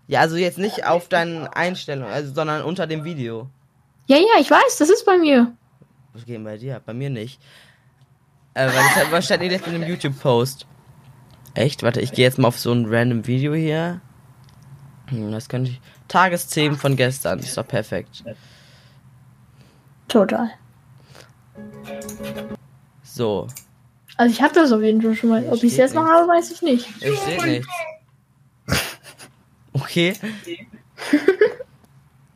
Ja, also jetzt nicht auf deinen Einstellungen, also, sondern unter dem Video. Ja, ja, ich weiß, das ist bei mir. Was geht denn bei dir? Bei mir nicht. Äh, weil das stand direkt in dem YouTube-Post. Echt? Warte, ich gehe jetzt mal auf so ein random Video hier. Hm, das könnte ich. Tagesthemen von gestern. Ist doch perfekt. Total. So. Also ich habe das auf jeden Fall schon mal. Ob ich es jetzt noch habe, weiß ich nicht. Es steht nichts. Okay.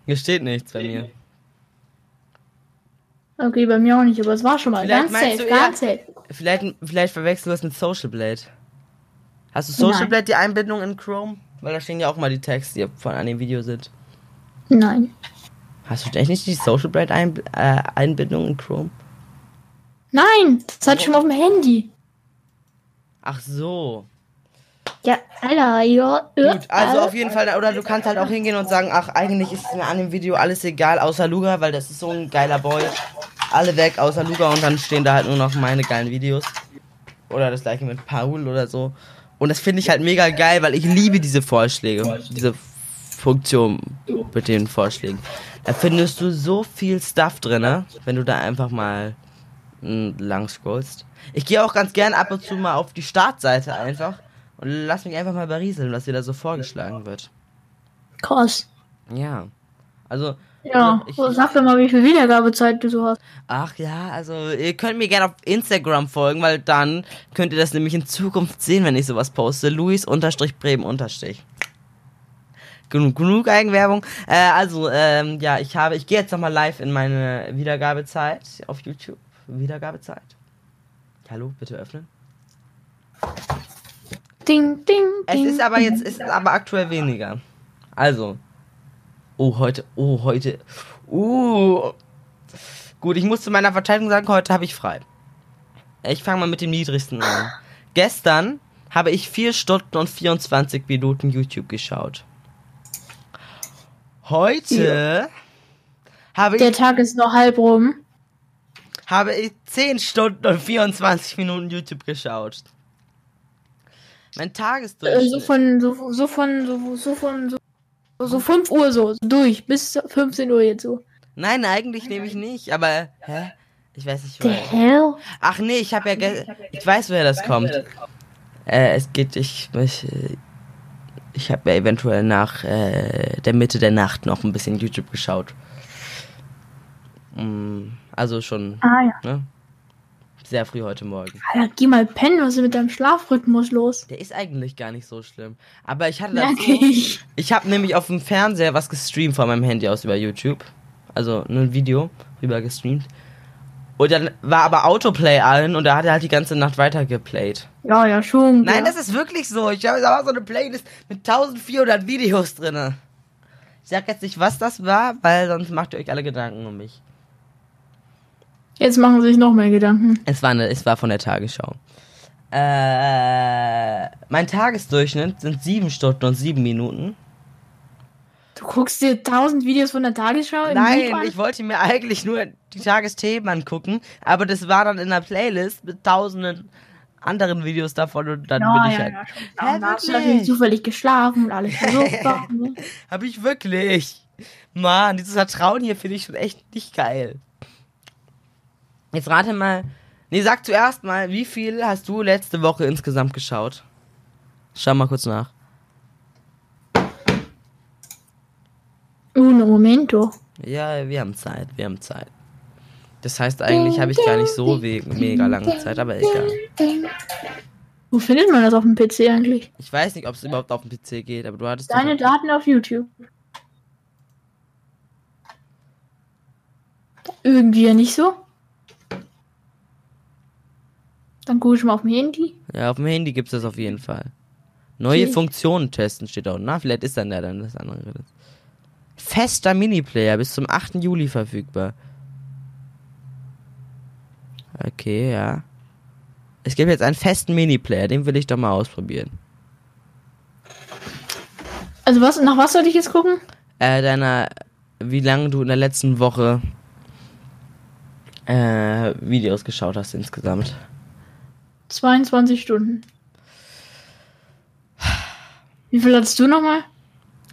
Hier steht nichts bei mir. Okay, bei mir auch nicht, aber es war schon mal. Vielleicht ganz safe, ganz safe. Vielleicht, vielleicht verwechselst du das mit Social Blade. Hast du Social Nein. Blade die Einbindung in Chrome? Weil da stehen ja auch mal die Texte, die von an dem Video sind. Nein. Hast du echt nicht die Social Blade Ein äh, Einbindung in Chrome? Nein, das hatte ich schon auf dem Handy. Ach so. Ja, Alter, ja. Gut, also auf jeden Fall, oder du kannst halt auch hingehen und sagen, ach, eigentlich ist mir an dem Video alles egal, außer Luga, weil das ist so ein geiler Boy. Alle weg, außer Luga und dann stehen da halt nur noch meine geilen Videos. Oder das gleiche mit Paul oder so. Und das finde ich halt mega geil, weil ich liebe diese Vorschläge, diese Funktion mit den Vorschlägen. Da findest du so viel Stuff drin, wenn du da einfach mal mh, lang scrollst. Ich gehe auch ganz gern ab und zu mal auf die Startseite einfach und lass mich einfach mal berieseln, was dir da so vorgeschlagen wird. Krass. Ja. Also, Ja, Ich- sag doch mal, wie viel Wiedergabezeit du so hast. ach ja, also ihr könnt mir gerne auf Instagram folgen, weil dann könnt ihr das nämlich in Zukunft sehen, wenn ich sowas poste. Luis unterstrich Bremen unterstrich. Genug, genug Eigenwerbung. Äh, also, ähm, ja, ich habe, ich gehe jetzt nochmal live in meine Wiedergabezeit auf YouTube. Wiedergabezeit. Hallo, bitte öffnen. Ding, ding, Es ding. ist aber jetzt, es ist aber aktuell weniger. Also. Oh, heute, oh, heute. Uh. Gut, ich muss zu meiner Verteidigung sagen, heute habe ich frei. Ich fange mal mit dem niedrigsten an. Gestern habe ich 4 Stunden und 24 Minuten YouTube geschaut. Heute habe Der ich, Tag ist noch halb rum. habe ich 10 Stunden und 24 Minuten YouTube geschaut. Mein Äh, Tagesdurchschnitt. so von, so, so von, so, so von, so, so 5 Uhr so, durch, bis 15 Uhr jetzt so. Nein, eigentlich nehme ich nicht, aber hä? Ich weiß nicht, The woher. hell? Ach nee, ich habe ja ge ich weiß, woher das kommt. Äh, es geht ich ich, ich habe ja eventuell nach äh, der Mitte der Nacht noch ein bisschen YouTube geschaut. Mm, also schon, Ah ja. ne? Sehr früh heute Morgen. Alter, geh mal pennen, was ist mit deinem Schlafrhythmus los? Der ist eigentlich gar nicht so schlimm. Aber ich hatte dazu, ich. Ich habe nämlich auf dem Fernseher was gestreamt von meinem Handy aus über YouTube. Also ein Video rüber gestreamt. Und dann war aber Autoplay an und da hat er halt die ganze Nacht weitergeplayt. Ja, ja, schon. Nein, ja. das ist wirklich so. Ich habe da war so eine Playlist mit 1400 Videos drinne. Ich sag jetzt nicht, was das war, weil sonst macht ihr euch alle Gedanken um mich. Jetzt machen sich noch mehr Gedanken. Es war, eine, es war von der Tagesschau. Äh, mein Tagesdurchschnitt sind 7 Stunden und 7 Minuten. Du guckst dir 1000 Videos von der Tagesschau in Nein, ich wollte mir eigentlich nur die Tagesthemen angucken, aber das war dann in der Playlist mit tausenden anderen Videos davon und dann ja, bin ich ja, halt. ja, schon. Hast du wirklich? natürlich zufällig geschlafen und alles super. ne? Hab ich wirklich. Mann, dieses Vertrauen hier finde ich schon echt nicht geil. Jetzt rate mal. Nee, sag zuerst mal, wie viel hast du letzte Woche insgesamt geschaut? Schau mal kurz nach. Uno momento. Ja, wir haben Zeit, wir haben Zeit. Das heißt, eigentlich habe ich gar nicht so we mega lange Zeit, aber egal. Wo findet man das auf dem PC eigentlich? Ich weiß nicht, ob es überhaupt auf dem PC geht, aber du hattest Deine Daten auf YouTube. Irgendwie ja nicht so. Dann gucke ich mal auf dem Handy. Ja, auf dem Handy gibt es das auf jeden Fall. Neue Okay. Funktionen testen steht da unten. Na, vielleicht ist dann da dann das andere. Fester Miniplayer bis zum 8. Juli verfügbar. Okay, ja. Es gibt jetzt einen festen Miniplayer, den will ich doch mal ausprobieren. Also was, nach was soll ich jetzt gucken? Äh, deiner, wie lange du in der letzten Woche äh, Videos geschaut hast insgesamt. 22 Stunden. Wie viel hattest du nochmal?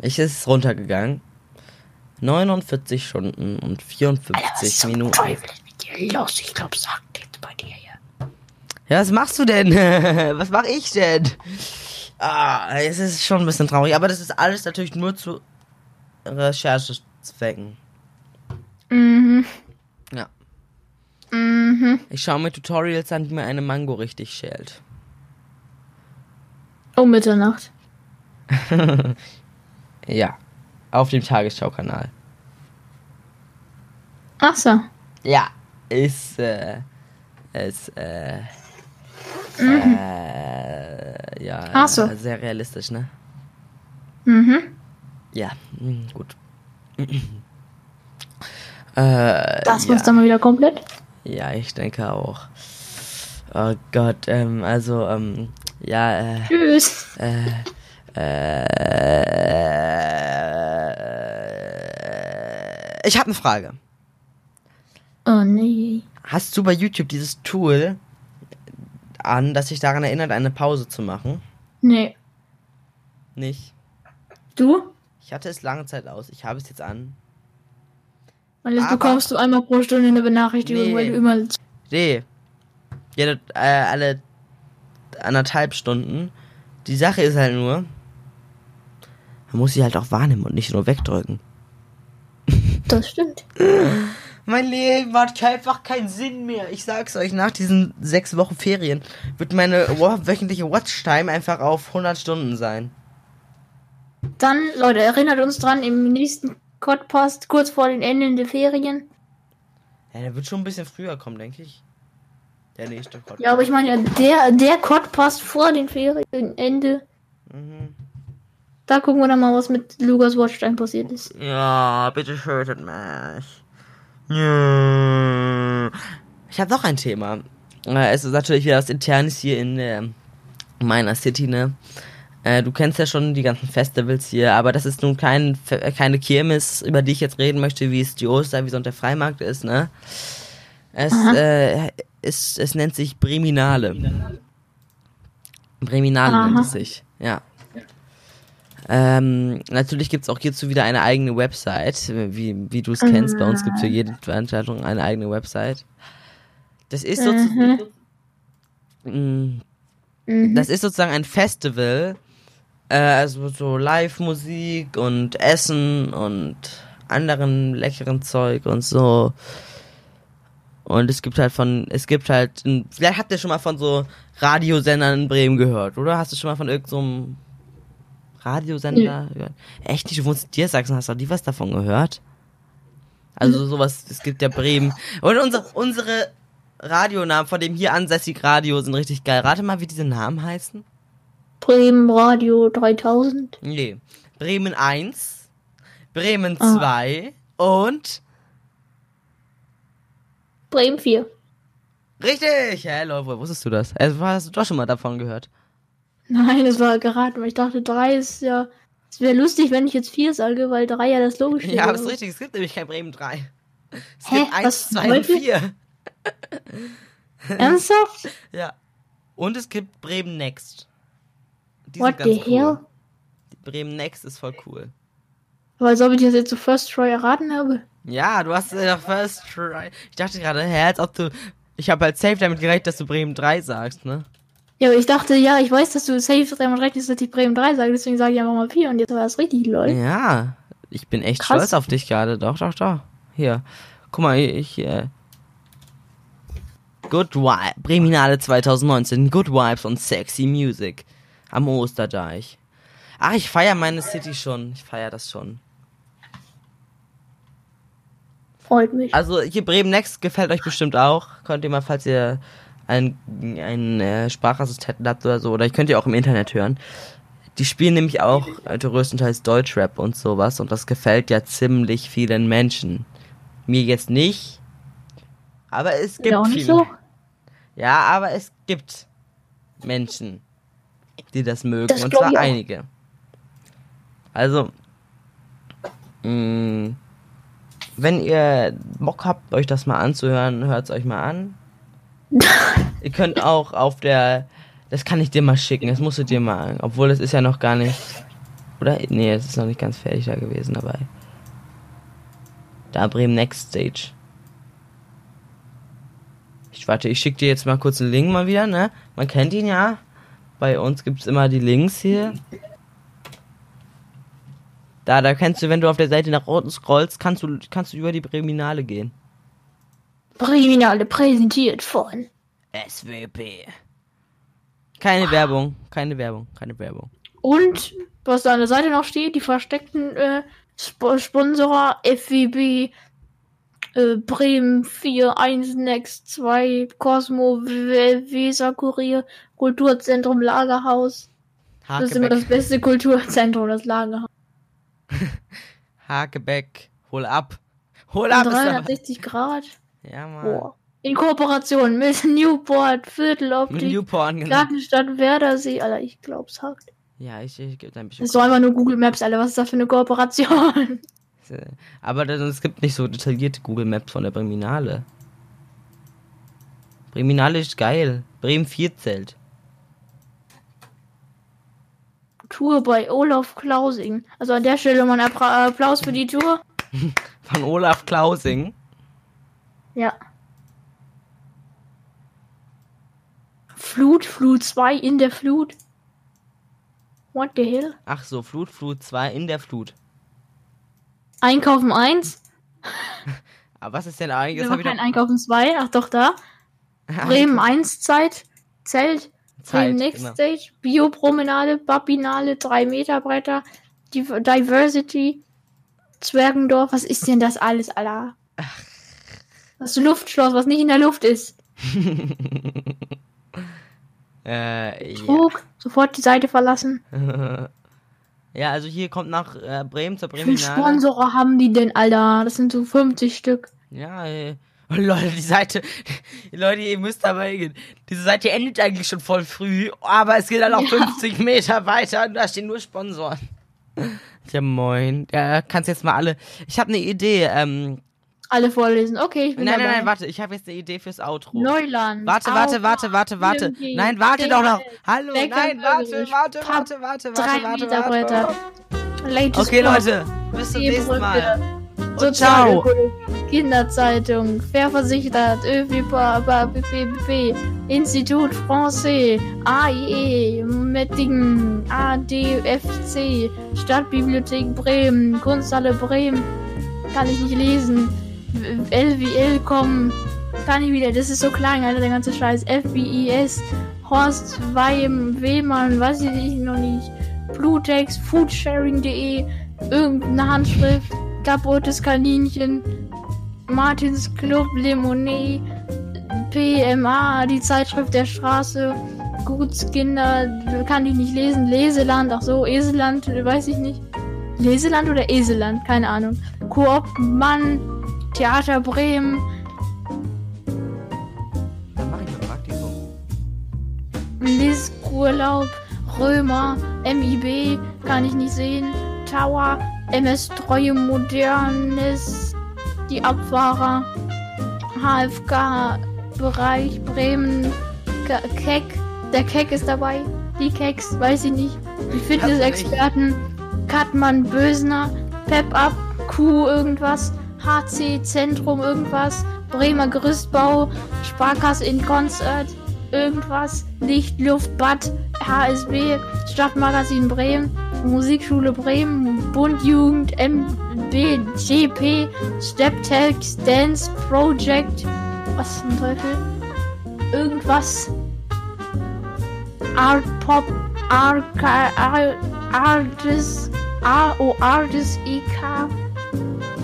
Ich ist runtergegangen. 49 Stunden und 54 Minuten. Teufel ist mit dir los? Ich glaube, sagt jetzt bei dir hier. Ja, was machst du denn? was mach ich denn? Ah, es ist schon ein bisschen traurig, aber das ist alles natürlich nur zu Recherchezwecken. Mhm. Ja. Mhm. Ich schaue mir Tutorials an, wie man eine Mango richtig schält. Um Mitternacht. Ja. Auf dem Tagesschau-Kanal. Ach so. Ja. Ist, äh, ist, äh, äh, ja, Ach so. sehr realistisch, ne? Mhm. Ja, mm, gut. äh, Das ja. war's dann mal wieder komplett. Ja, ich denke auch. Oh Gott, ähm, also, ähm, ja, äh, Tschüss. äh, ich habe eine Frage. Oh nee. Hast du bei YouTube dieses Tool an, das dich daran erinnert, eine Pause zu machen? Nee. Nicht. Du? Ich hatte es lange Zeit aus. Ich habe es jetzt an. Und jetzt Aber- bekommst du einmal pro Stunde eine Benachrichtigung, Nee. weil du immer. Nee. Jede, äh, alle anderthalb Stunden. Die Sache ist halt nur, man muss sie halt auch wahrnehmen und nicht nur wegdrücken. Das stimmt. Mein Leben hat einfach keinen Sinn mehr. Ich sag's euch, nach diesen sechs Wochen Ferien wird meine wöchentliche Watchtime einfach auf 100 Stunden sein. Dann, Leute, erinnert uns dran, im nächsten Podcast, kurz vor den Enden der Ferien. Ja, der wird schon ein bisschen früher kommen, denke ich. Der nächste Podcast. Ja, aber ich meine, der, der Podcast vor den Ferienende. Mhm. Da gucken wir dann mal, was mit Lukas Watchtime passiert ist. Ja, bitte tötet mich. Ja. Ich habe noch ein Thema. Äh, Es ist natürlich wieder was Internes hier in äh, meiner City, ne? Äh, Du kennst ja schon die ganzen Festivals hier, aber das ist nun kein, äh, keine Kirmes, über die ich jetzt reden möchte, wie es die Osterwiese und der Freimarkt ist, ne? Es, äh, ist, es nennt sich Breminale. Breminale Aha. nennt es sich, ja. Ähm, natürlich gibt's auch hierzu wieder eine eigene Website, wie, wie du es kennst. Bei uns gibt's für jede Veranstaltung eine eigene Website. Das ist sozusagen, Mhm. das ist sozusagen ein Festival, äh, also so Live-Musik und Essen und anderen leckeren Zeug und so. Und es gibt halt von, es gibt halt, vielleicht habt ihr schon mal von so Radiosendern in Bremen gehört, oder? Hast du schon mal von irgendeinem Radiosender gehört? Echt nicht? Du wohnst in Diersachsen, hast du nie was davon gehört? Also sowas, es gibt ja Bremen. Und unsere, unsere Radionamen von dem hier ansässigen Radio sind richtig geil. Rate mal, wie diese Namen heißen? Bremen Radio 3000. Nee. Bremen 1, Bremen Ah. 2 und Bremen 4. richtig! Hä, Leute, woher wusstest du das? Also, hast du doch schon mal davon gehört? Nein, das war geraten, weil ich dachte, 3 ist ja. Es wäre lustig, wenn ich jetzt 4 sage, weil 3 ja das logische Ja, aber es ist richtig, es gibt nämlich kein Bremen 3. Es Hä? gibt 1, Was 2 und wollt ihr? 4. Ernsthaft? Ja. Und es gibt Bremen Next. Die What the cool. hell? Bremen Next ist voll cool. Aber als ob ich das jetzt so First Try erraten habe. Ja, du hast ja First Try. Ich dachte gerade, hä, als ob du. Ich habe halt safe damit gerechnet, dass du Bremen 3 sagst, ne? Ja, aber ich dachte, ja, ich weiß, dass du safe damit rechnest, dass ich Bremen 3 sage, deswegen sage ich einfach mal 4 und jetzt war das richtig, lol. Ja, ich bin echt Krass. stolz auf dich gerade. Doch, doch, doch. Hier. Guck mal, ich, äh. Good Vibes. Breminale 2019. Good Vibes und Sexy Music. Am Osterdeich. Ach, ich feier meine City schon. Ich feier das schon. Freut mich. Also, hier Bremen Next gefällt euch bestimmt auch. Könnt ihr mal, falls ihr einen, einen äh, Sprachassistenten habt oder so, oder ich könnt ihr auch im Internet hören. Die spielen nämlich auch äh, größtenteils Deutschrap und sowas und das gefällt ja ziemlich vielen Menschen. Mir jetzt nicht, aber es gibt ja, auch nicht viele. so. Ja, aber es gibt Menschen, die das mögen Das und zwar einige. Also, mh, wenn ihr Bock habt, euch das mal anzuhören, hört es euch mal an. ihr könnt auch auf der, das kann ich dir mal schicken, das musst du dir mal, obwohl es ist ja noch gar nicht, oder? Nee, es ist noch nicht ganz fertig da gewesen dabei. Da Bremen Next Stage. Ich warte, ich schicke dir jetzt mal kurz einen Link mal wieder, ne? Man kennt ihn ja. Bei uns gibt's immer die Links hier. Da, da kannst du, wenn du auf der Seite nach unten scrollst, kannst du, kannst du über die Breminale gehen. Breminale präsentiert von. SWP. Keine Werbung, keine Werbung, keine Werbung. Und was da an der Seite noch steht, die versteckten äh, Sp Sponsorer FWB äh, Bremen 4, 1 Next 2, Cosmo, Weser Kurier, Kulturzentrum Lagerhaus. Das ist immer Hakebeck, das beste Kulturzentrum, das Lagerhaus. Hakebeck, hol ab. Hol ab! ist aber- 360 Grad. Ja, Mann. Boah. In Kooperation mit Newport, Mit Vierteloptik, Newporn, genau. Gartenstadt Werdersee. Alter, ich glaub's hakt. Ja, ich, ich gebe ein bisschen. Das ist doch einfach nur Google Maps, Alter. Was ist das für eine Kooperation? Aber das, es gibt nicht so detaillierte Google Maps von der Breminale. Breminale ist geil. Bremen 4 Zelt. Tour bei Olaf Klausing. Also an der Stelle mal einen Applaus für die Tour. Von Olaf Klausing. Ja. Flut, Flut 2 in der Flut. What the hell? Ach so, Flut, Flut 2 in der Flut. Einkaufen 1. Aber was ist denn eigentlich? Das habe kein ich Einkaufen 2. Ach doch, da. Bremen 1 Zeit. Zelt. Zeit, Bremen Next genau. Stage. Biopromenade. Babinale. 3 Meter breiter. Div- Diversity. Zwergendorf. Was ist denn das alles, Alter? Das Luftschloss, was nicht in der Luft ist. Äh, ja. Trug. Sofort die Seite verlassen. Ja, also hier kommt nach äh, Bremen zur Wie viele. Sponsorer haben die denn, Alter? Das sind so 50 Stück. Ja, äh, oh, Leute, die Seite, Leute, ihr müsst dabei gehen. Diese Seite endet eigentlich schon voll früh, aber es geht dann noch Ja. 50 Meter weiter und da stehen nur Sponsoren. Ja, moin. Ja, kannst jetzt mal alle. Ich habe eine Idee. Ähm, Alle vorlesen. Okay, ich bin nein, nein, dabei. nein, warte. Ich habe jetzt eine Idee fürs Outro. Neuland. Warte, warte, warte, warte, warte. Nein, warte doch noch. Hallo, nein, warte, warte, warte, warte, Drei warte, warte, warte. Latest Okay, Leute, bis zum nächsten Mal. Und ciao. Kinderzeitung, Fairversichert, ÖVP, Institut Français, AIE, Mettingen, ADFC, Stadtbibliothek Bremen, Kunsthalle Bremen, kann ich nicht lesen, LWL kommen, kann ich wieder, das ist so klein, Alter, der ganze Scheiß, FBIS, Horst Weim, Wehmann, weiß ich noch nicht, Blutex, Foodsharing.de, irgendeine Handschrift, kaputtes Kaninchen, Martins Club, Lemonet, PMA, die Zeitschrift der Straße, Gutskinder, kann ich nicht lesen, Leseland, ach so, Eseland, weiß ich nicht. Leseland oder Eseland, keine Ahnung. Koop Mann, Theater Bremen, Dann mach ich ein Praktikum. Lisk Urlaub, Römer, MIB, kann ich nicht sehen, Tower, MS Treue Modernes, die Abfahrer, HFK, Bereich Bremen, Ke- Keck, der Keck ist dabei, die Keks, weiß ich nicht, die Fitnessexperten, Katmann Bösner, Pep Up, Q irgendwas, HC Zentrum irgendwas, Bremer Gerüstbau, Sparkasse in Konzert, irgendwas, Licht, Luft, Bad, HSB, Stadtmagazin Bremen, Musikschule Bremen, Bundjugend, MB, GP, Steptex, Dance Project, was zum Teufel? Irgendwas. Art Pop, Arca, Ar, Artis, AO Artis EK,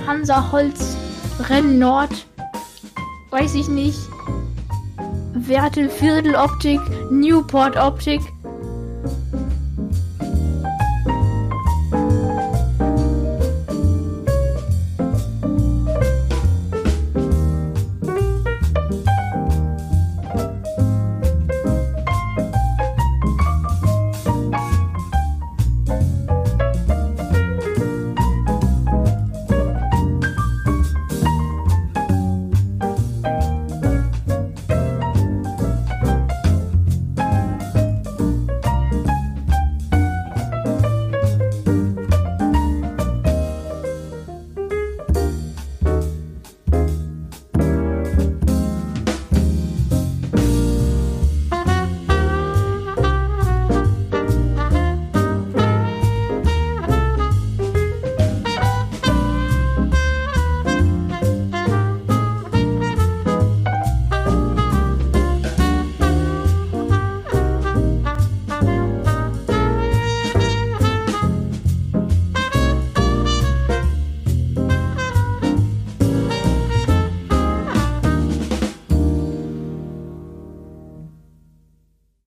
Hansa Holz, Renn Nord, weiß ich nicht. Wertel Viertel Optik, Newport Optik,